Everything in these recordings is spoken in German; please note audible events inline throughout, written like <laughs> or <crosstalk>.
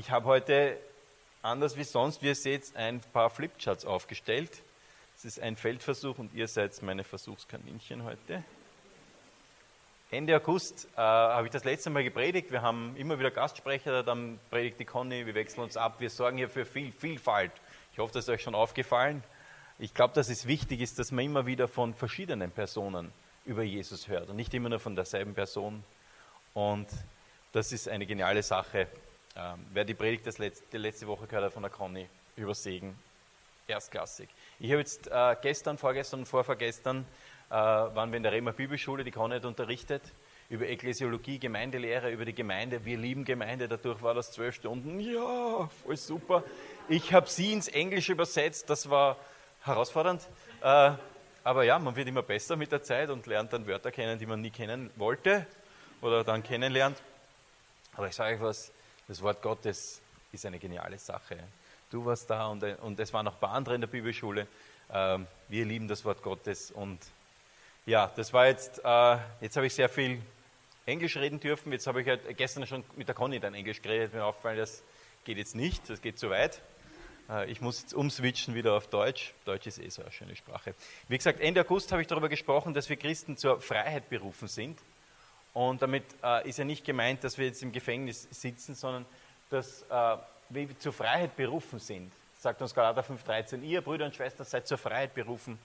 ich habe heute, anders wie sonst, wie ihr seht, ein paar Flipcharts aufgestellt. Es ist ein Feldversuch und ihr seid meine Versuchskaninchen heute. Ende August äh, habe ich das letzte Mal gepredigt. Wir haben immer wieder Gastsprecher, dann predigt die Conny, wir wechseln uns ab. Wir sorgen hier für viel Vielfalt. Ich hoffe, das ist euch schon aufgefallen. Ich glaube, dass es wichtig ist, dass man immer wieder von verschiedenen Personen über Jesus hört und nicht immer nur von derselben Person. Und das ist eine geniale Sache. Ähm, wer die Predigt das letzte, letzte Woche gehört hat von der Conny über Segen, erstklassig. Ich habe jetzt äh, gestern, vorgestern und vorvergestern äh, waren wir in der Rema Bibelschule, die Conny hat unterrichtet, über Ekklesiologie, Gemeindelehre, über die Gemeinde. Wir lieben Gemeinde, dadurch war das zwölf Stunden. Ja, voll super. Ich habe sie ins Englische übersetzt, das war herausfordernd. Äh, aber ja, man wird immer besser mit der Zeit und lernt dann Wörter kennen, die man nie kennen wollte oder dann kennenlernt. Aber ich sage euch was, das Wort Gottes ist eine geniale Sache. Du warst da und, und es waren noch ein paar andere in der Bibelschule. Ähm, wir lieben das Wort Gottes und ja, das war jetzt, äh, jetzt habe ich sehr viel Englisch reden dürfen. Jetzt habe ich halt gestern schon mit der Conny dann Englisch geredet. Mir aufgefallen, das geht jetzt nicht, das geht zu weit. Äh, ich muss jetzt umswitchen wieder auf Deutsch. Deutsch ist eh so eine schöne Sprache. Wie gesagt, Ende August habe ich darüber gesprochen, dass wir Christen zur Freiheit berufen sind. Und damit äh, ist ja nicht gemeint, dass wir jetzt im Gefängnis sitzen, sondern dass äh, wir zur Freiheit berufen sind. Sagt uns Galater 5,13, ihr Brüder und Schwestern seid zur Freiheit berufen.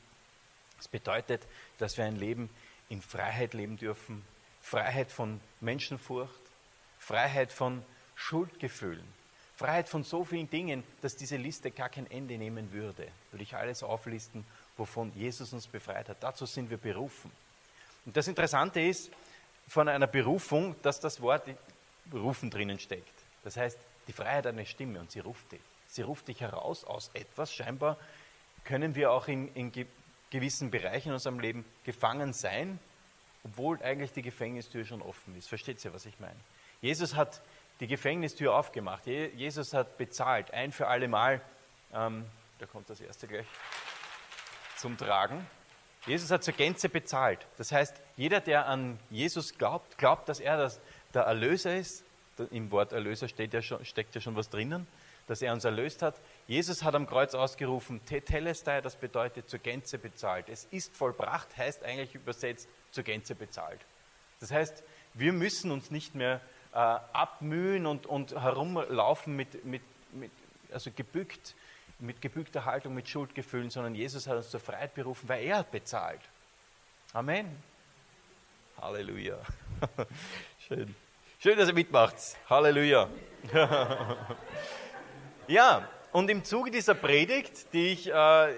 Das bedeutet, dass wir ein Leben in Freiheit leben dürfen. Freiheit von Menschenfurcht, Freiheit von Schuldgefühlen, Freiheit von so vielen Dingen, dass diese Liste gar kein Ende nehmen würde. Würde ich alles auflisten, wovon Jesus uns befreit hat. Dazu sind wir berufen. Und das Interessante ist von einer Berufung, dass das Wort berufen drinnen steckt. Das heißt, die Freiheit hat eine Stimme und sie ruft dich. Sie ruft dich heraus aus etwas. Scheinbar können wir auch in, in gewissen Bereichen in unserem Leben gefangen sein, obwohl eigentlich die Gefängnistür schon offen ist. Versteht ihr, was ich meine? Jesus hat die Gefängnistür aufgemacht. Jesus hat bezahlt, ein für alle Mal. Ähm, da kommt das erste gleich zum Tragen. Jesus hat zur Gänze bezahlt. Das heißt, jeder, der an Jesus glaubt, glaubt, dass er das, der Erlöser ist. Im Wort Erlöser ja schon, steckt ja schon was drinnen, dass er uns erlöst hat. Jesus hat am Kreuz ausgerufen, Tetelestai, das bedeutet zur Gänze bezahlt. Es ist vollbracht, heißt eigentlich übersetzt zur Gänze bezahlt. Das heißt, wir müssen uns nicht mehr äh, abmühen und, und herumlaufen mit, mit, mit, also gebückt, mit gebückter Haltung, mit Schuldgefühlen, sondern Jesus hat uns zur Freiheit berufen, weil er hat bezahlt. Amen. Halleluja. <laughs> Schön. Schön, dass ihr mitmacht. Halleluja. <laughs> ja, und im Zuge dieser Predigt, die ich, äh,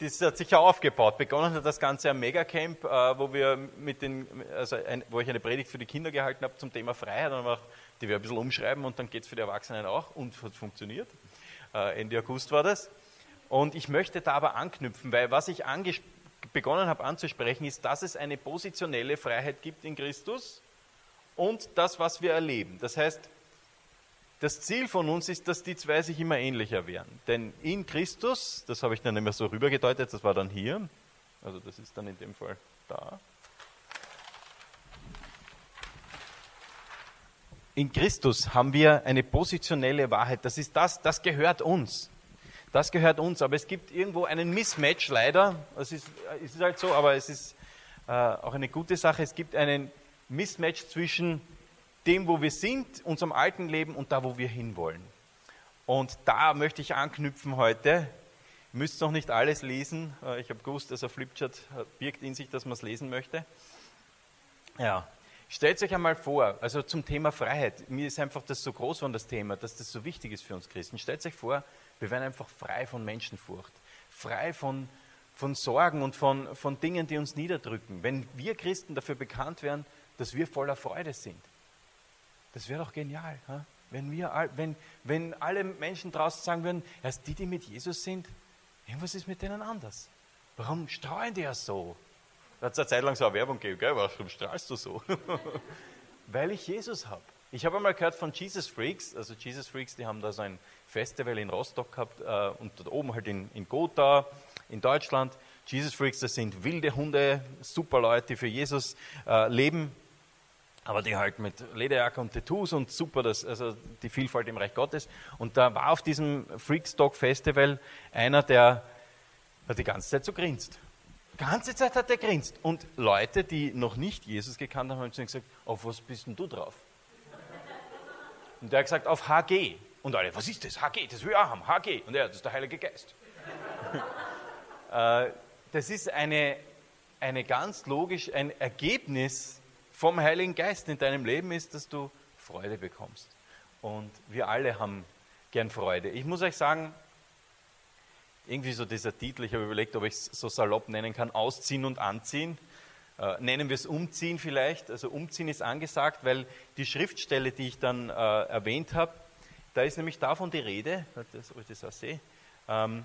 das hat sich ja aufgebaut. Begonnen hat das Ganze am Megacamp, äh, wo wir mit den, also ein, wo ich eine Predigt für die Kinder gehalten habe zum Thema Freiheit. Und die wir ein bisschen umschreiben und dann geht es für die Erwachsenen auch und hat funktioniert. Äh, Ende August war das. Und ich möchte da aber anknüpfen, weil was ich begonnen habe anzusprechen, ist, dass es eine positionelle Freiheit gibt in Christus und das, was wir erleben. Das heißt, das Ziel von uns ist, dass die zwei sich immer ähnlicher werden. Denn in Christus, das habe ich dann immer so rübergedeutet, das war dann hier, also das ist dann in dem Fall da. In Christus haben wir eine positionelle Wahrheit. Das ist das, das gehört uns. Das gehört uns. Aber es gibt irgendwo einen Mismatch leider. Es ist, es ist halt so, aber es ist äh, auch eine gute Sache. Es gibt einen Mismatch zwischen dem, wo wir sind, unserem alten Leben und da, wo wir hinwollen. Und da möchte ich anknüpfen heute. Ihr müsst noch nicht alles lesen. Äh, ich habe gewusst, dass ein Flipchart birgt in sich, dass man es lesen möchte. Ja, stellt euch einmal vor, also zum Thema Freiheit. Mir ist einfach das so groß von das Thema, dass das so wichtig ist für uns Christen. Stellt euch vor, wir werden einfach frei von Menschenfurcht, frei von, von Sorgen und von, von Dingen, die uns niederdrücken. Wenn wir Christen dafür bekannt werden, dass wir voller Freude sind das wäre doch genial, wenn, wir, wenn, wenn alle Menschen draußen sagen würden, erst die, die mit Jesus sind, irgendwas ist mit denen anders. Warum strahlen die ja so? Da hat es eine Zeit lang so eine Werbung gegeben, gell? warum strahlst du so? <laughs> Weil ich Jesus habe. Ich habe einmal gehört von Jesus Freaks, also Jesus Freaks, die haben da so ein Festival in Rostock gehabt äh, und dort oben halt in, in Gotha, in Deutschland. Jesus Freaks, das sind wilde Hunde, super Leute, die für Jesus äh, leben. aber die halt mit Lederjacke und Tattoos und super, das, also die Vielfalt im Reich Gottes. Und da war auf diesem Freakstock Festival einer, der hat die ganze Zeit so grinst. Ganze Zeit hat er grinst. Und Leute, die noch nicht Jesus gekannt haben, haben zu ihm gesagt, auf was bist denn du drauf? Und der hat gesagt, auf HG. Und alle, was ist das? HG, das will ich auch haben, HG. Und er, das ist der Heilige Geist. <laughs> Äh, das ist eine, eine ganz logisch, ein Ergebnis vom Heiligen Geist in deinem Leben ist, dass du Freude bekommst. Und wir alle haben gern Freude. Ich muss euch sagen, irgendwie so dieser Titel, ich habe überlegt, ob ich es so salopp nennen kann, Ausziehen und Anziehen. Äh, nennen wir es Umziehen vielleicht. Also Umziehen ist angesagt, weil die Schriftstelle, die ich dann äh, erwähnt habe, da ist nämlich davon die Rede, das, ich das auch sehe, ähm,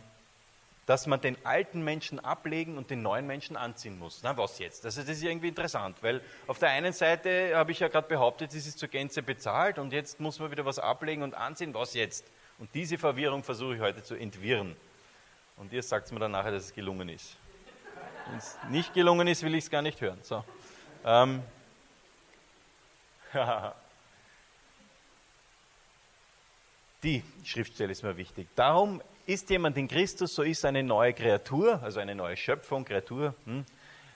dass man den alten Menschen ablegen und den neuen Menschen anziehen muss. Na, was jetzt? Also das ist irgendwie interessant, weil auf der einen Seite habe ich ja gerade behauptet, es ist zur Gänze bezahlt und jetzt muss man wieder was ablegen und anziehen. Was jetzt? Und diese Verwirrung versuche ich heute zu entwirren. Und ihr sagt mir dann nachher, dass es gelungen ist. Wenn es nicht gelungen ist, will ich es gar nicht hören. So. Ähm. <laughs> Die Schriftstelle ist mir wichtig. Darum ist jemand in Christus, so ist eine neue Kreatur, also eine neue Schöpfung, Kreatur. Hm?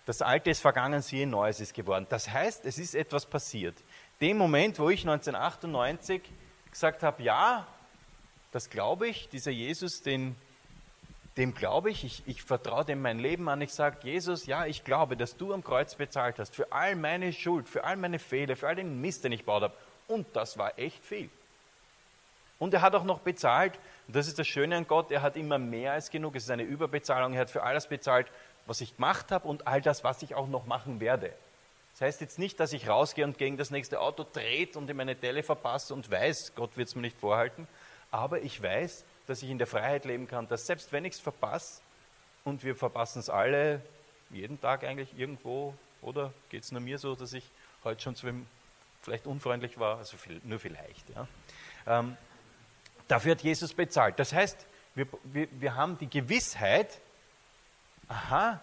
Das Alte ist vergangen, siehe, Neues ist geworden. Das heißt, es ist etwas passiert. Dem Moment, wo ich 1998 gesagt habe, ja, das glaube ich, dieser Jesus, den, dem glaube ich, ich, ich vertraue dem mein Leben an, ich sage, Jesus, ja, ich glaube, dass du am Kreuz bezahlt hast für all meine Schuld, für all meine Fehler, für all den Mist, den ich baut habe. Und das war echt viel. Und er hat auch noch bezahlt und das ist das Schöne an Gott, er hat immer mehr als genug. Es ist eine Überbezahlung. Er hat für alles bezahlt, was ich gemacht habe und all das, was ich auch noch machen werde. Das heißt jetzt nicht, dass ich rausgehe und gegen das nächste Auto dreht und ihm eine Delle verpasse und weiß, Gott wird es mir nicht vorhalten. Aber ich weiß, dass ich in der Freiheit leben kann, dass selbst wenn ich es verpasse, und wir verpassen es alle, jeden Tag eigentlich irgendwo, oder geht es nur mir so, dass ich heute schon zu ihm vielleicht unfreundlich war, also viel, nur vielleicht. Ja. Ähm, Dafür hat Jesus bezahlt. Das heißt, wir, wir, wir haben die Gewissheit, aha,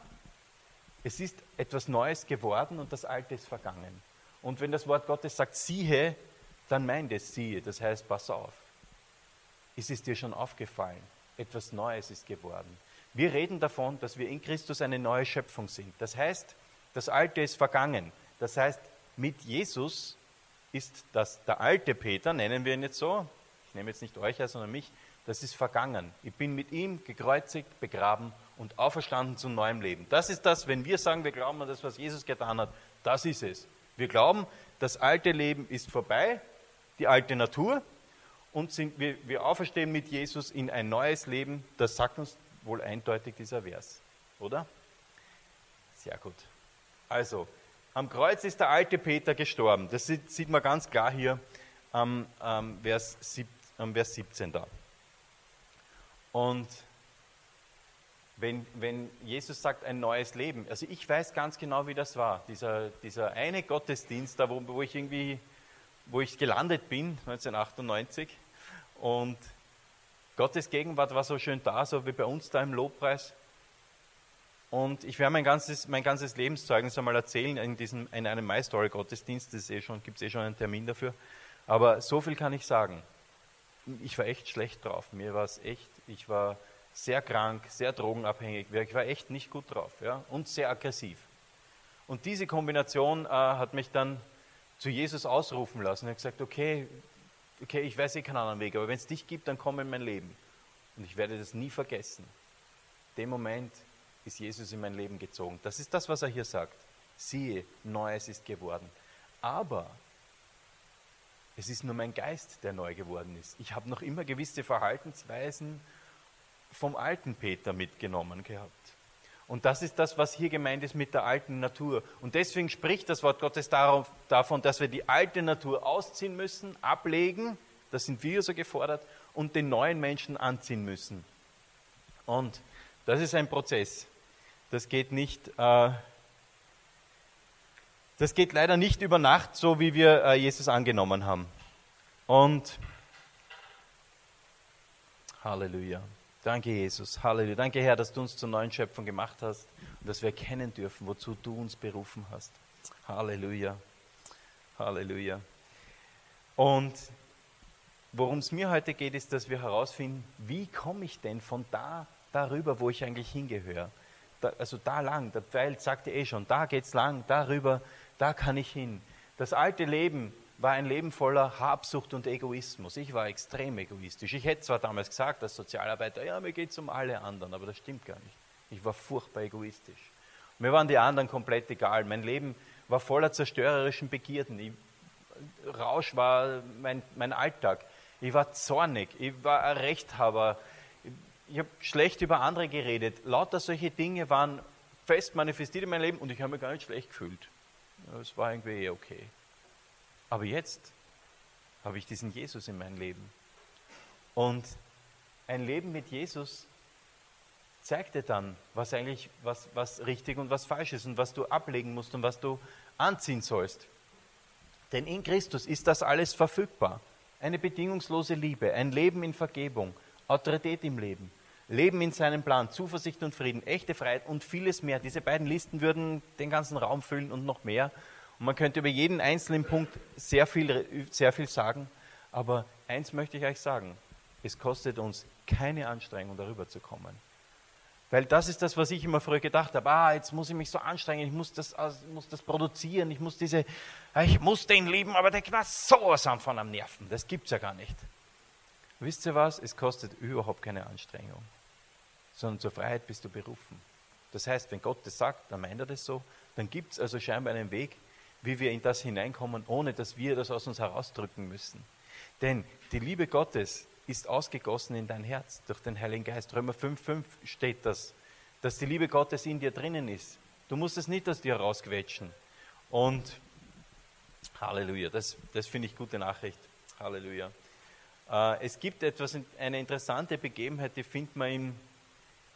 es ist etwas Neues geworden und das Alte ist vergangen. Und wenn das Wort Gottes sagt, siehe, dann meint es siehe. Das heißt, pass auf. Ist es dir schon aufgefallen? Etwas Neues ist geworden. Wir reden davon, dass wir in Christus eine neue Schöpfung sind. Das heißt, das Alte ist vergangen. Das heißt, mit Jesus ist das der alte Peter, nennen wir ihn jetzt so, ich nehme jetzt nicht euch her, sondern mich, das ist vergangen. Ich bin mit ihm gekreuzigt, begraben und auferstanden zum neuen Leben. Das ist das, wenn wir sagen, wir glauben an das, was Jesus getan hat, das ist es. Wir glauben, das alte Leben ist vorbei, die alte Natur, und sind, wir, wir auferstehen mit Jesus in ein neues Leben. Das sagt uns wohl eindeutig dieser Vers, oder? Sehr gut. Also, am Kreuz ist der alte Peter gestorben. Das sieht, sieht man ganz klar hier am ähm, Vers 17 Vers 17 da. Und wenn, wenn Jesus sagt, ein neues Leben, also ich weiß ganz genau, wie das war. Dieser, dieser eine Gottesdienst, da wo, wo ich irgendwie, wo ich gelandet bin, 1998, und Gottes Gegenwart war so schön da, so wie bei uns da im Lobpreis. Und ich werde mein ganzes, mein ganzes Lebenszeugnis einmal erzählen in, diesem, in einem My Story Gottesdienst. Das eh gibt es eh schon einen Termin dafür. Aber so viel kann ich sagen ich war echt schlecht drauf. Mir war es echt, ich war sehr krank, sehr drogenabhängig, ich war echt nicht gut drauf ja, und sehr aggressiv. Und diese Kombination äh, hat mich dann zu Jesus ausrufen lassen. Er hat gesagt, okay, okay, ich weiß eh keinen anderen Weg, aber wenn es dich gibt, dann komm in mein Leben. Und ich werde das nie vergessen. Dem Moment ist Jesus in mein Leben gezogen. Das ist das, was er hier sagt. Siehe, Neues ist geworden. Aber es ist nur mein Geist, der neu geworden ist. Ich habe noch immer gewisse Verhaltensweisen vom alten Peter mitgenommen gehabt. Und das ist das, was hier gemeint ist mit der alten Natur. Und deswegen spricht das Wort Gottes darauf, davon, dass wir die alte Natur ausziehen müssen, ablegen, das sind wir so gefordert, und den neuen Menschen anziehen müssen. Und das ist ein Prozess. Das geht nicht äh, das geht leider nicht über Nacht, so wie wir äh, Jesus angenommen haben. Und Halleluja. Danke, Jesus. Halleluja. Danke, Herr, dass du uns zur neuen Schöpfung gemacht hast und dass wir erkennen dürfen, wozu du uns berufen hast. Halleluja. Halleluja. Und worum es mir heute geht, ist, dass wir herausfinden, wie komme ich denn von da darüber, wo ich eigentlich hingehöre. Da, also da lang, der Pfeil sagte eh schon, da geht's lang, darüber, da kann ich hin. Das alte Leben war ein Leben voller Habsucht und Egoismus. Ich war extrem egoistisch. Ich hätte zwar damals gesagt als Sozialarbeiter, ja, mir geht es um alle anderen, aber das stimmt gar nicht. Ich war furchtbar egoistisch. Mir waren die anderen komplett egal. Mein Leben war voller zerstörerischen Begierden. Ich, Rausch war mein, mein Alltag. Ich war zornig, ich war ein Rechthaber, ich habe schlecht über andere geredet. Lauter solche Dinge waren fest manifestiert in meinem Leben und ich habe mich gar nicht schlecht gefühlt. Es war irgendwie eh okay. Aber jetzt habe ich diesen Jesus in meinem Leben. Und ein Leben mit Jesus zeigt dir dann, was eigentlich was, was richtig und was falsch ist und was du ablegen musst und was du anziehen sollst. Denn in Christus ist das alles verfügbar. Eine bedingungslose Liebe, ein Leben in Vergebung, Autorität im Leben, Leben in seinem Plan, Zuversicht und Frieden, echte Freiheit und vieles mehr. Diese beiden Listen würden den ganzen Raum füllen und noch mehr. Und man könnte über jeden einzelnen Punkt sehr viel, sehr viel sagen. Aber eins möchte ich euch sagen, es kostet uns keine Anstrengung, darüber zu kommen. Weil das ist das, was ich immer früher gedacht habe. Ah, jetzt muss ich mich so anstrengen, ich muss das, muss das produzieren, ich muss diese, ah, ich muss den lieben, aber der knallt sowas an von am Nerven. Das gibt es ja gar nicht. Wisst ihr was? Es kostet überhaupt keine Anstrengung, sondern zur Freiheit bist du berufen. Das heißt, wenn Gott das sagt, dann meint er das so, dann gibt es also scheinbar einen Weg, wie wir in das hineinkommen, ohne dass wir das aus uns herausdrücken müssen. Denn die Liebe Gottes ist ausgegossen in dein Herz durch den Heiligen Geist. Römer 5,5 steht das, dass die Liebe Gottes in dir drinnen ist. Du musst es nicht aus dir rausquetschen. Und Halleluja, das, das finde ich gute Nachricht. Halleluja. Äh, es gibt etwas, eine interessante Begebenheit, die findet man im,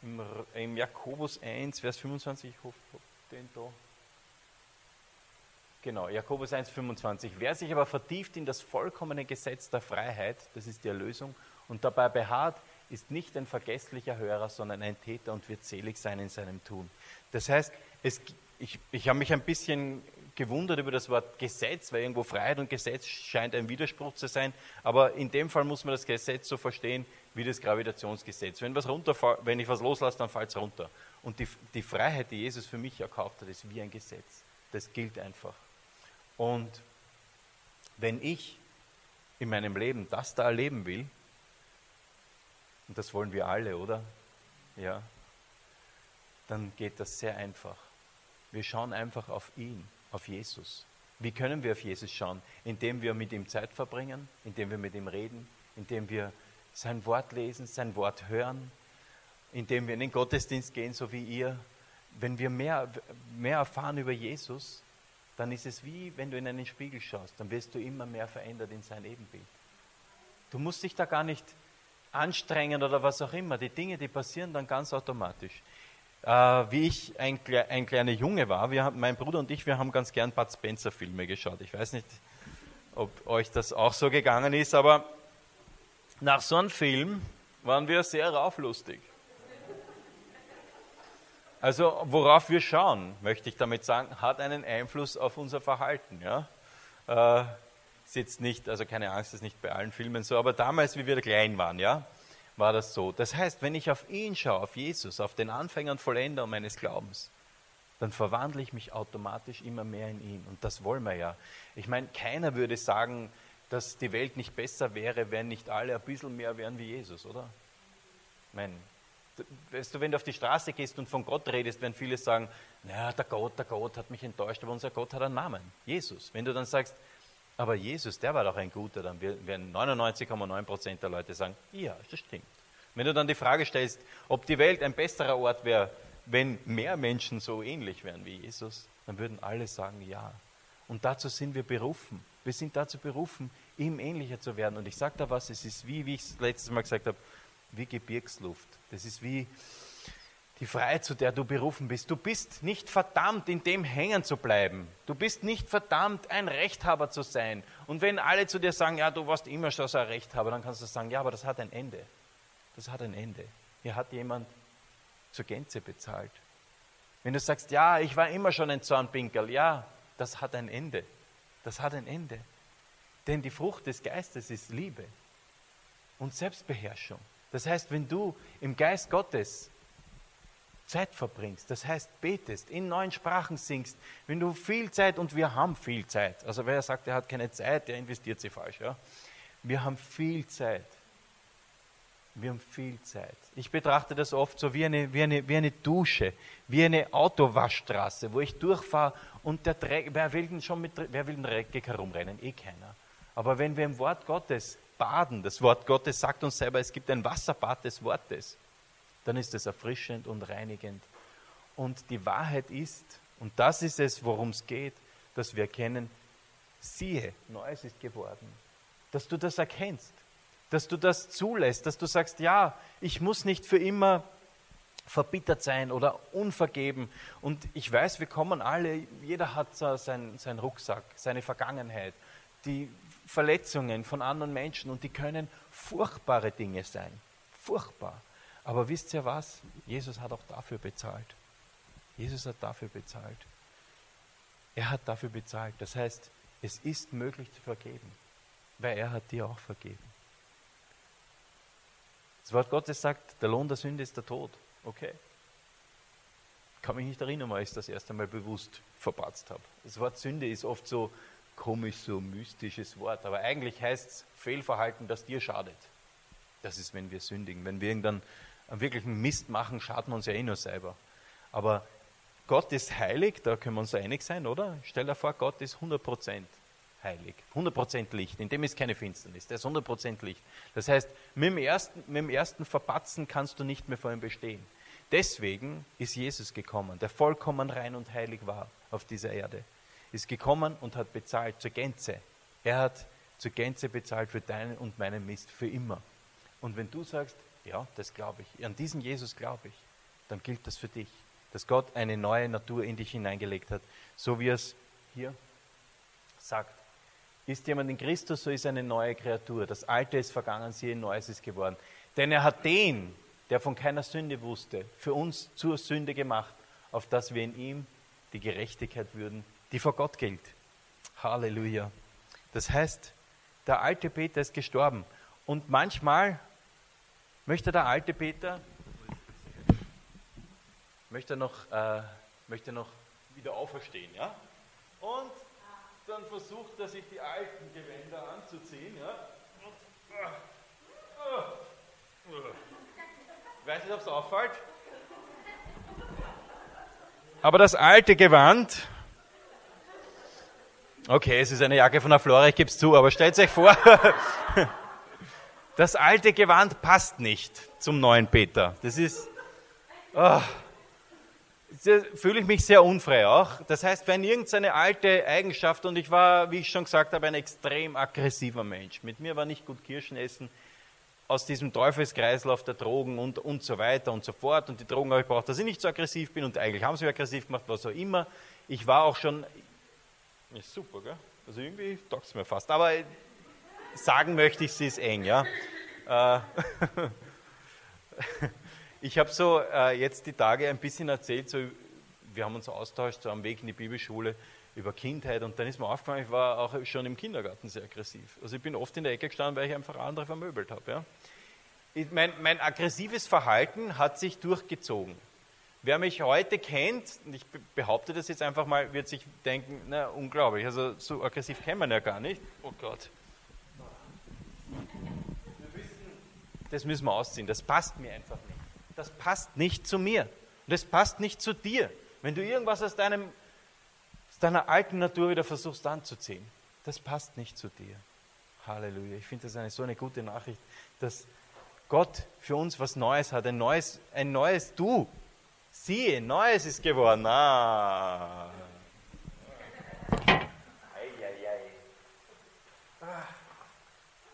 im, im Jakobus 1, Vers 25. Ich hoffe, den da. Genau, Jakobus 1,25. Wer sich aber vertieft in das vollkommene Gesetz der Freiheit, das ist die Erlösung, und dabei beharrt, ist nicht ein vergesslicher Hörer, sondern ein Täter und wird selig sein in seinem Tun. Das heißt, es, ich, ich habe mich ein bisschen gewundert über das Wort Gesetz, weil irgendwo Freiheit und Gesetz scheint ein Widerspruch zu sein. Aber in dem Fall muss man das Gesetz so verstehen wie das Gravitationsgesetz. Wenn, was wenn ich was loslasse, dann fällt es runter. Und die, die Freiheit, die Jesus für mich erkauft hat, ist wie ein Gesetz. Das gilt einfach. Und wenn ich in meinem Leben das da erleben will, und das wollen wir alle, oder? Ja, dann geht das sehr einfach. Wir schauen einfach auf ihn, auf Jesus. Wie können wir auf Jesus schauen? Indem wir mit ihm Zeit verbringen, indem wir mit ihm reden, indem wir sein Wort lesen, sein Wort hören, indem wir in den Gottesdienst gehen, so wie ihr. Wenn wir mehr, mehr erfahren über Jesus, dann ist es wie, wenn du in einen Spiegel schaust, dann wirst du immer mehr verändert in sein Ebenbild. Du musst dich da gar nicht anstrengen oder was auch immer. Die Dinge, die passieren dann ganz automatisch. Äh, wie ich ein, ein kleiner Junge war, wir, mein Bruder und ich, wir haben ganz gern Bud Spencer Filme geschaut. Ich weiß nicht, ob euch das auch so gegangen ist, aber nach so einem Film waren wir sehr rauflustig. Also worauf wir schauen, möchte ich damit sagen, hat einen Einfluss auf unser Verhalten. Ja? Äh, ist jetzt nicht, also keine Angst, ist nicht bei allen Filmen so, aber damals, wie wir klein waren, ja, war das so. Das heißt, wenn ich auf ihn schaue, auf Jesus, auf den Anfänger und Vollender meines Glaubens, dann verwandle ich mich automatisch immer mehr in ihn. Und das wollen wir ja. Ich meine, keiner würde sagen, dass die Welt nicht besser wäre, wenn nicht alle ein bisschen mehr wären wie Jesus, oder? Ich meine, weißt du, wenn du auf die Straße gehst und von Gott redest, werden viele sagen, naja, der Gott, der Gott hat mich enttäuscht, aber unser Gott hat einen Namen, Jesus. Wenn du dann sagst, aber Jesus, der war doch ein guter, dann werden 99,9 Prozent der Leute sagen, ja, das stimmt. Wenn du dann die Frage stellst, ob die Welt ein besserer Ort wäre, wenn mehr Menschen so ähnlich wären wie Jesus, dann würden alle sagen, ja. Und dazu sind wir berufen. Wir sind dazu berufen, ihm ähnlicher zu werden. Und ich sage da was, es ist wie, wie ich es letztes Mal gesagt habe, wie Gebirgsluft. Das ist wie die Freiheit, zu der du berufen bist. Du bist nicht verdammt, in dem hängen zu bleiben. Du bist nicht verdammt, ein Rechthaber zu sein. Und wenn alle zu dir sagen, ja, du warst immer schon so ein Rechthaber, dann kannst du sagen, ja, aber das hat ein Ende. Das hat ein Ende. Hier hat jemand zur Gänze bezahlt. Wenn du sagst, ja, ich war immer schon ein Zornpinkel, ja, das hat ein Ende. Das hat ein Ende. Denn die Frucht des Geistes ist Liebe und Selbstbeherrschung. Das heißt, wenn du im Geist Gottes Zeit verbringst, das heißt betest, in neuen Sprachen singst, wenn du viel Zeit, und wir haben viel Zeit, also wer sagt, er hat keine Zeit, der investiert sie falsch. Ja? Wir haben viel Zeit. Wir haben viel Zeit. Ich betrachte das oft so wie eine, wie eine, wie eine Dusche, wie eine Autowaschstraße, wo ich durchfahre und der Dreck, wer will denn schon mit, wer will den Dreck herumrennen? Eh keiner. Aber wenn wir im Wort Gottes baden, das Wort Gottes sagt uns selber, es gibt ein Wasserbad des Wortes, dann ist es erfrischend und reinigend. Und die Wahrheit ist, und das ist es, worum es geht, dass wir erkennen, siehe, Neues ist geworden. Dass du das erkennst, dass du das zulässt, dass du sagst, ja, ich muss nicht für immer verbittert sein oder unvergeben. Und ich weiß, wir kommen alle, jeder hat so seinen, seinen Rucksack, seine Vergangenheit, die Verletzungen von anderen Menschen und die können furchtbare Dinge sein. Furchtbar. Aber wisst ihr was? Jesus hat auch dafür bezahlt. Jesus hat dafür bezahlt. Er hat dafür bezahlt. Das heißt, es ist möglich zu vergeben, weil er hat dir auch vergeben. Das Wort Gottes sagt, der Lohn der Sünde ist der Tod. Okay. Kann mich nicht erinnern, weil ich das erste Mal bewusst verpatzt habe. Das Wort Sünde ist oft so komisch, so mystisches Wort, aber eigentlich heißt es Fehlverhalten, das dir schadet. Das ist, wenn wir sündigen. Wenn wir irgendeinen wirklichen Mist machen, schaden wir uns ja eh nur selber. Aber Gott ist heilig, da können wir uns einig sein, oder? Stell dir vor, Gott ist 100% heilig, 100% Licht, in dem ist keine Finsternis, der ist 100% Licht. Das heißt, mit dem, ersten, mit dem ersten Verpatzen kannst du nicht mehr vor ihm bestehen. Deswegen ist Jesus gekommen, der vollkommen rein und heilig war auf dieser Erde. Ist gekommen und hat bezahlt zur Gänze. Er hat zur Gänze bezahlt für deinen und meinen Mist, für immer. Und wenn du sagst, ja, das glaube ich, an diesen Jesus glaube ich, dann gilt das für dich, dass Gott eine neue Natur in dich hineingelegt hat, so wie es hier sagt. Ist jemand in Christus, so ist eine neue Kreatur. Das Alte ist vergangen, siehe, Neues ist geworden. Denn er hat den, der von keiner Sünde wusste, für uns zur Sünde gemacht, auf dass wir in ihm die Gerechtigkeit würden, die vor Gott gilt. Halleluja. Das heißt, der alte Peter ist gestorben. Und manchmal möchte der alte Peter möchte noch, äh, möchte noch wieder auferstehen. Ja? Und dann versucht er sich die alten Gewänder anzuziehen. Ja? Ich weiß nicht, ob es auffällt. Aber das alte Gewand, okay, es ist eine Jacke von der Flora, ich gebe es zu, aber stellt euch vor, <laughs> das alte Gewand passt nicht zum neuen Peter. Das ist, oh, fühle ich mich sehr unfrei auch. Das heißt, wenn irgendeine alte Eigenschaft, und ich war, wie ich schon gesagt habe, ein extrem aggressiver Mensch. Mit mir war nicht gut Kirschen essen, aus diesem Teufelskreislauf der Drogen und, und so weiter und so fort. Und die Drogen habe ich braucht, dass ich nicht so aggressiv bin. Und eigentlich haben sie mich aggressiv gemacht, was auch immer. Ich war auch schon, ist super, gell? Also irgendwie taugt es mir fast. Aber sagen möchte ich, sie ist eng, ja. Äh, <laughs> Ich habe so äh, jetzt die Tage ein bisschen erzählt, so, wir haben uns austauscht so am Weg in die Bibelschule über Kindheit und dann ist mir aufgefallen, ich war auch schon im Kindergarten sehr aggressiv. Also ich bin oft in der Ecke gestanden, weil ich einfach andere vermöbelt habe. Ja. mein, mein aggressives Verhalten hat sich durchgezogen. Wer mich heute kennt, und ich behaupte das jetzt einfach mal, wird sich denken, na unglaublich, also so aggressiv kennt man ja gar nicht. Oh Gott. Das müssen wir ausziehen, das passt mir einfach nicht das passt nicht zu mir. Und das passt nicht zu dir. Wenn du irgendwas aus, deinem, aus deiner alten Natur wieder versuchst anzuziehen, das passt nicht zu dir. Halleluja. Ich finde das eine, so eine gute Nachricht, dass Gott für uns was Neues hat, ein neues, ein neues Du. Siehe, Neues ist geworden. Ah.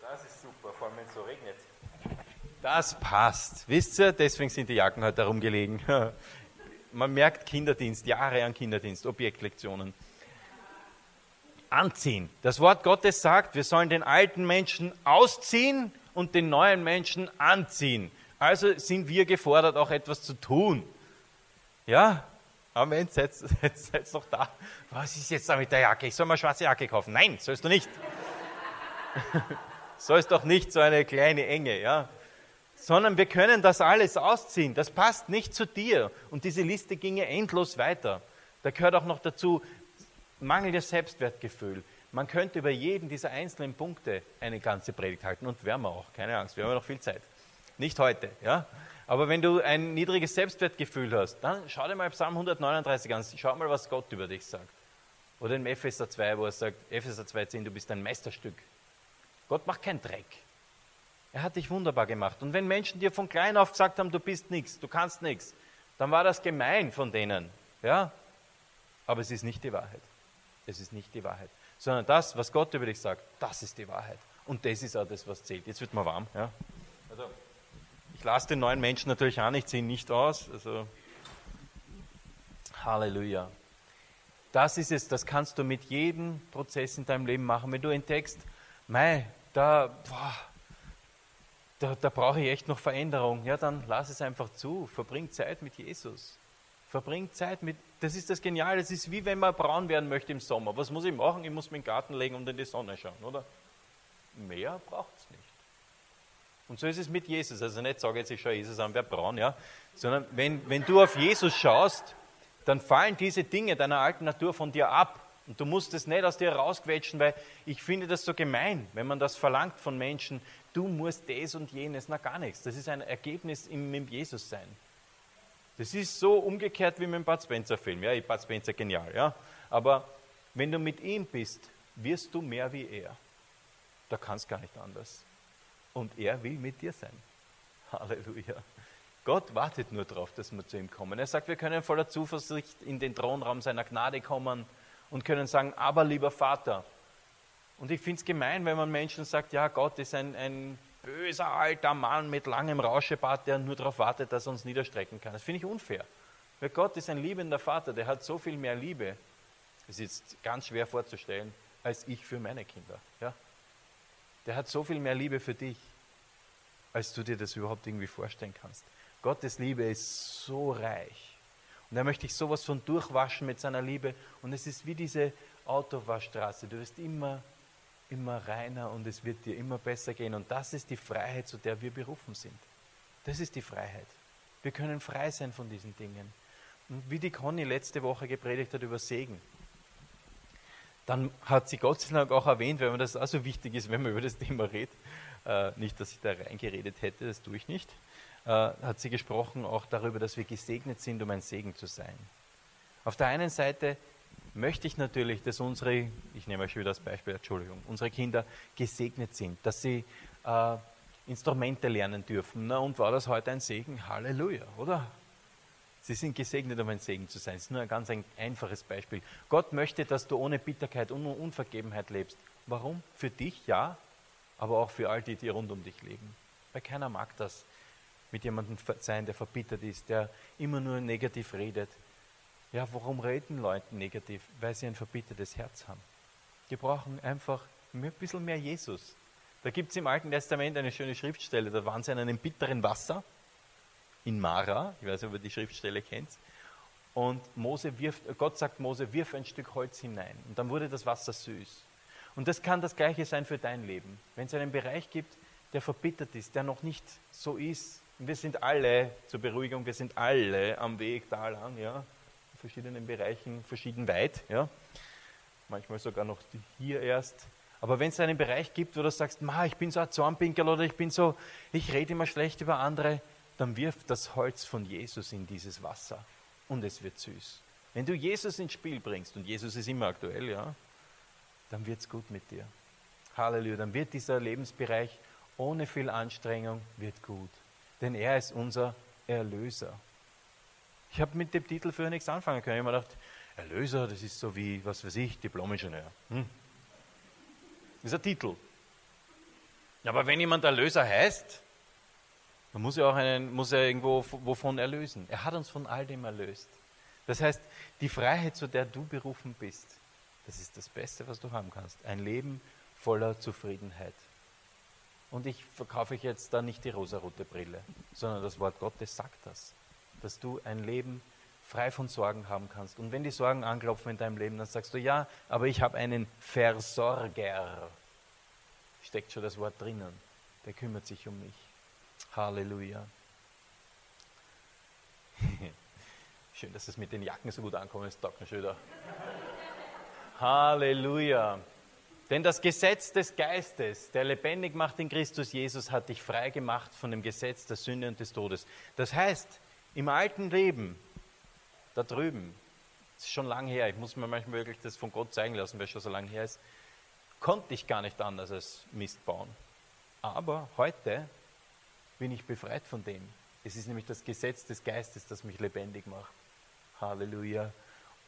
Das ist super, vor allem wenn es so regnet. Das passt. Wisst ihr, deswegen sind die Jacken heute herumgelegen. <laughs> Man merkt Kinderdienst, Jahre an Kinderdienst, Objektlektionen. Anziehen. Das Wort Gottes sagt, wir sollen den alten Menschen ausziehen und den neuen Menschen anziehen. Also sind wir gefordert, auch etwas zu tun. Ja, Amen, seid, <laughs> seid, seid noch da. Was ist jetzt da mit der Jacke? Ich soll mal eine schwarze Jacke kaufen. Nein, sollst du nicht. <laughs> sollst doch nicht so eine kleine Enge, ja. Sondern wir können das alles ausziehen. Das passt nicht zu dir. Und diese Liste ginge endlos weiter. Da gehört auch noch dazu mangelndes Selbstwertgefühl. Man könnte über jeden dieser einzelnen Punkte eine ganze Predigt halten und werden wir auch, keine Angst, wir haben noch viel Zeit. Nicht heute, ja. Aber wenn du ein niedriges Selbstwertgefühl hast, dann schau dir mal Psalm 139 an, schau mal, was Gott über dich sagt. Oder in Epheser 2, wo er sagt, Epheser 2,10, du bist ein Meisterstück. Gott macht keinen Dreck. Er hat dich wunderbar gemacht. Und wenn Menschen dir von klein auf gesagt haben, du bist nichts, du kannst nichts, dann war das gemein von denen. Ja? Aber es ist nicht die Wahrheit. Es ist nicht die Wahrheit. Sondern das, was Gott über dich sagt, das ist die Wahrheit. Und das ist auch das, was zählt. Jetzt wird mal warm. Ja? Ich lasse den neuen Menschen natürlich auch nicht, ziehen nicht aus. Also, Halleluja. Das ist es, das kannst du mit jedem Prozess in deinem Leben machen. Wenn du entdeckst, mei, da, boah, da, da brauche ich echt noch Veränderung, ja, dann lass es einfach zu. Verbring Zeit mit Jesus. Verbringt Zeit mit, das ist das Geniale, das ist wie wenn man braun werden möchte im Sommer. Was muss ich machen? Ich muss mir in den Garten legen und in die Sonne schauen, oder? Mehr braucht es nicht. Und so ist es mit Jesus. Also nicht sage jetzt, ich schaue Jesus an, wer braun, ja. Sondern wenn, wenn du auf Jesus schaust, dann fallen diese Dinge deiner alten Natur von dir ab. Und du musst es nicht aus dir rausquetschen, weil ich finde das so gemein, wenn man das verlangt von Menschen, du musst das und jenes, na gar nichts. Das ist ein Ergebnis im, im Jesus-Sein. Das ist so umgekehrt wie mit dem Bud Spencer-Film. Ja, ich Bud Spencer genial, ja. Aber wenn du mit ihm bist, wirst du mehr wie er. Da kann es gar nicht anders. Und er will mit dir sein. Halleluja. Gott wartet nur darauf, dass wir zu ihm kommen. Er sagt, wir können voller Zuversicht in den Thronraum seiner Gnade kommen und können sagen, aber lieber Vater. Und ich finde es gemein, wenn man Menschen sagt, ja, Gott ist ein, ein böser alter Mann mit langem Rauschebart, der nur darauf wartet, dass er uns niederstrecken kann. Das finde ich unfair. Weil Gott ist ein liebender Vater, der hat so viel mehr Liebe, das ist jetzt ganz schwer vorzustellen, als ich für meine Kinder. Ja? Der hat so viel mehr Liebe für dich, als du dir das überhaupt irgendwie vorstellen kannst. Gottes Liebe ist so reich. Und er möchte dich sowas von durchwaschen mit seiner Liebe. Und es ist wie diese Autowaschstraße. Du wirst immer immer reiner und es wird dir immer besser gehen. Und das ist die Freiheit, zu der wir berufen sind. Das ist die Freiheit. Wir können frei sein von diesen Dingen. Und wie die Conny letzte Woche gepredigt hat über Segen, dann hat sie Gott sei Dank auch erwähnt, weil mir das auch so wichtig ist, wenn man über das Thema redet. Äh, nicht, dass ich da reingeredet hätte, das tue ich nicht. Äh, hat sie gesprochen auch darüber, dass wir gesegnet sind, um ein Segen zu sein. Auf der einen Seite möchte ich natürlich, dass unsere, ich nehme euch wieder das Beispiel, Entschuldigung, unsere Kinder gesegnet sind, dass sie äh, Instrumente lernen dürfen. Na, und war das heute ein Segen? Halleluja, oder? Sie sind gesegnet, um ein Segen zu sein. Das ist nur ein ganz ein einfaches Beispiel. Gott möchte, dass du ohne Bitterkeit und Unvergebenheit lebst. Warum? Für dich, ja, aber auch für all die, die rund um dich leben. Weil keiner mag das, mit jemandem sein, der verbittert ist, der immer nur negativ redet, ja, warum reden Leute negativ? Weil sie ein verbittertes Herz haben. Die brauchen einfach ein bisschen mehr Jesus. Da gibt es im Alten Testament eine schöne Schriftstelle, da waren sie an einem bitteren Wasser in Mara, ich weiß nicht, ob ihr die Schriftstelle kennt, und Mose wirft, Gott sagt Mose, wirf ein Stück Holz hinein. Und dann wurde das Wasser süß. Und das kann das Gleiche sein für dein Leben. Wenn es einen Bereich gibt, der verbittert ist, der noch nicht so ist, wir sind alle, zur Beruhigung, wir sind alle am Weg da lang, ja, verschiedenen Bereichen verschieden weit. Ja? Manchmal sogar noch hier erst. Aber wenn es einen Bereich gibt, wo du sagst, Ma, ich bin so ein Zornpinkel oder ich bin so, ich rede immer schlecht über andere, dann wirf das Holz von Jesus in dieses Wasser und es wird süß. Wenn du Jesus ins Spiel bringst, und Jesus ist immer aktuell, ja, dann wird es gut mit dir. Halleluja, dann wird dieser Lebensbereich ohne viel Anstrengung, wird gut. Denn er ist unser Erlöser. Ich habe mit dem Titel früher nichts anfangen können. Ich habe mir gedacht, Erlöser, das ist so wie, was weiß ich, Diplom-Ingenieur. Hm? Das ist ein Titel. Aber wenn jemand Erlöser heißt, dann muss er auch einen, muss er irgendwo wovon erlösen. Er hat uns von all dem erlöst. Das heißt, die Freiheit, zu der du berufen bist, das ist das Beste, was du haben kannst. Ein Leben voller Zufriedenheit. Und ich verkaufe euch jetzt da nicht die rosarote Brille, sondern das Wort Gottes sagt das dass du ein Leben frei von Sorgen haben kannst. Und wenn die Sorgen anklopfen in deinem Leben, dann sagst du, ja, aber ich habe einen Versorger. Steckt schon das Wort drinnen. Der kümmert sich um mich. Halleluja. <laughs> Schön, dass es mit den Jacken so gut ankommt, taugt schon wieder. <laughs> Halleluja. Denn das Gesetz des Geistes, der lebendig macht in Christus Jesus, hat dich frei gemacht von dem Gesetz der Sünde und des Todes. Das heißt, im alten Leben, da drüben, das ist schon lange her, ich muss mir manchmal wirklich das von Gott zeigen lassen, weil es schon so lange her ist, konnte ich gar nicht anders als Mist bauen. Aber heute bin ich befreit von dem. Es ist nämlich das Gesetz des Geistes, das mich lebendig macht. Halleluja.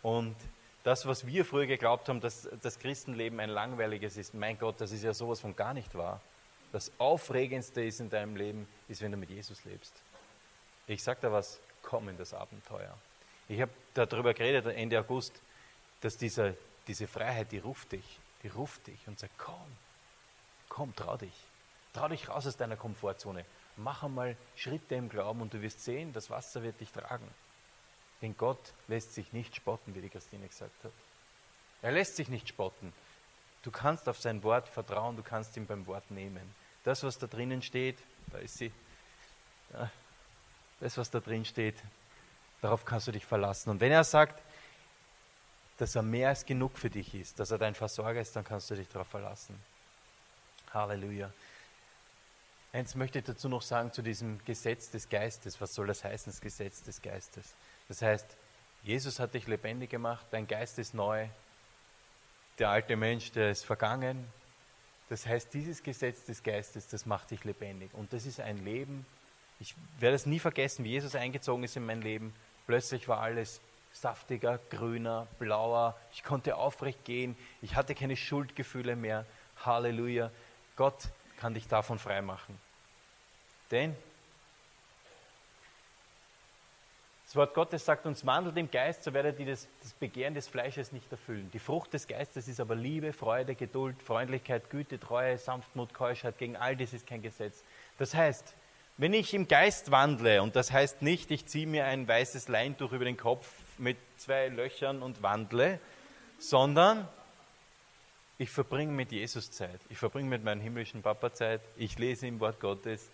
Und das, was wir früher geglaubt haben, dass das Christenleben ein langweiliges ist, mein Gott, das ist ja sowas von gar nicht wahr. Das Aufregendste ist in deinem Leben, ist, wenn du mit Jesus lebst. Ich sage da was, komm in das Abenteuer. Ich habe darüber geredet Ende August, dass dieser, diese Freiheit, die ruft dich, die ruft dich und sagt, komm, komm, trau dich. Trau dich raus aus deiner Komfortzone. Mach einmal Schritte im Glauben und du wirst sehen, das Wasser wird dich tragen. Denn Gott lässt sich nicht spotten, wie die Christine gesagt hat. Er lässt sich nicht spotten. Du kannst auf sein Wort vertrauen, du kannst ihn beim Wort nehmen. Das, was da drinnen steht, da ist sie. Das, was da drin steht, darauf kannst du dich verlassen. Und wenn er sagt, dass er mehr als genug für dich ist, dass er dein Versorger ist, dann kannst du dich darauf verlassen. Halleluja. Eins möchte ich dazu noch sagen zu diesem Gesetz des Geistes. Was soll das heißen, das Gesetz des Geistes? Das heißt, Jesus hat dich lebendig gemacht, dein Geist ist neu, der alte Mensch, der ist vergangen. Das heißt, dieses Gesetz des Geistes, das macht dich lebendig. Und das ist ein Leben, ich werde es nie vergessen, wie Jesus eingezogen ist in mein Leben. Plötzlich war alles saftiger, grüner, blauer. Ich konnte aufrecht gehen. Ich hatte keine Schuldgefühle mehr. Halleluja. Gott kann dich davon freimachen. Denn das Wort Gottes sagt uns, wandelt im Geist, so werdet ihr das, das Begehren des Fleisches nicht erfüllen. Die Frucht des Geistes ist aber Liebe, Freude, Geduld, Freundlichkeit, Güte, Treue, Sanftmut, Keuschheit. Gegen all dies ist kein Gesetz. Das heißt, wenn ich im Geist wandle, und das heißt nicht, ich ziehe mir ein weißes Leintuch über den Kopf mit zwei Löchern und wandle, sondern ich verbringe mit Jesus Zeit. Ich verbringe mit meinem himmlischen Papa Zeit. Ich lese im Wort Gottes.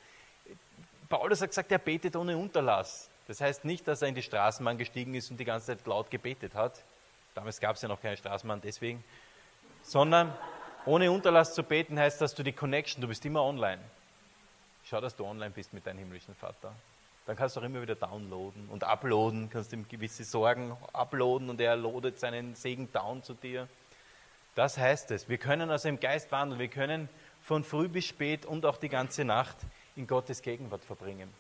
Paulus hat gesagt, er betet ohne Unterlass. Das heißt nicht, dass er in die Straßenbahn gestiegen ist und die ganze Zeit laut gebetet hat. Damals gab es ja noch keine Straßenbahn, deswegen. Sondern ohne Unterlass zu beten heißt, dass du die Connection, du bist immer online. Schau, dass du online bist mit deinem himmlischen Vater. Dann kannst du auch immer wieder downloaden und uploaden, kannst ihm gewisse Sorgen uploaden und er loadet seinen Segen down zu dir. Das heißt es. Wir können also im Geist wandeln. Wir können von früh bis spät und auch die ganze Nacht in Gottes Gegenwart verbringen.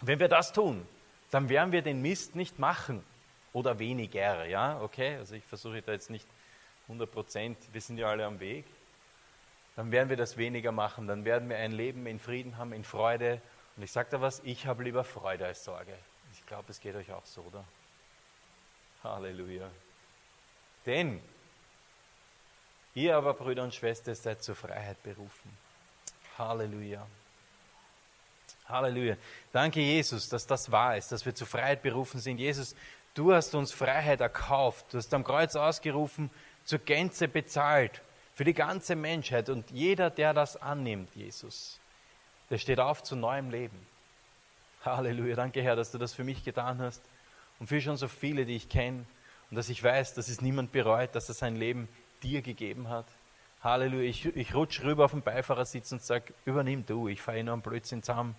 Wenn wir das tun, dann werden wir den Mist nicht machen oder weniger. Ja, okay? Also ich versuche da jetzt nicht 100 Prozent. Wir sind ja alle am Weg. Dann werden wir das weniger machen. Dann werden wir ein Leben in Frieden haben, in Freude. Und ich sage da was: Ich habe lieber Freude als Sorge. Ich glaube, es geht euch auch so, oder? Halleluja. Denn Ihr aber, Brüder und Schwestern, seid zur Freiheit berufen. Halleluja. Halleluja. Danke, Jesus, dass das wahr ist, dass wir zur Freiheit berufen sind. Jesus, du hast uns Freiheit erkauft. Du hast am Kreuz ausgerufen, zur Gänze bezahlt, für die ganze Menschheit. Und jeder, der das annimmt, Jesus, der steht auf zu neuem Leben. Halleluja. Danke, Herr, dass du das für mich getan hast und für schon so viele, die ich kenne. Und dass ich weiß, dass es niemand bereut, dass er sein Leben dir gegeben hat. Halleluja. Ich, ich rutsche rüber auf den Beifahrersitz und sage, übernimm du, ich fahre nur einen Blödsinn zusammen.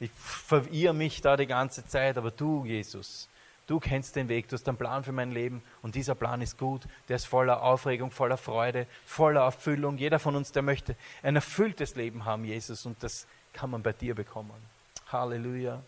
Ich verirre mich da die ganze Zeit, aber du, Jesus, du kennst den Weg, du hast einen Plan für mein Leben und dieser Plan ist gut. Der ist voller Aufregung, voller Freude, voller Erfüllung. Jeder von uns, der möchte ein erfülltes Leben haben, Jesus, und das kann man bei dir bekommen. Halleluja.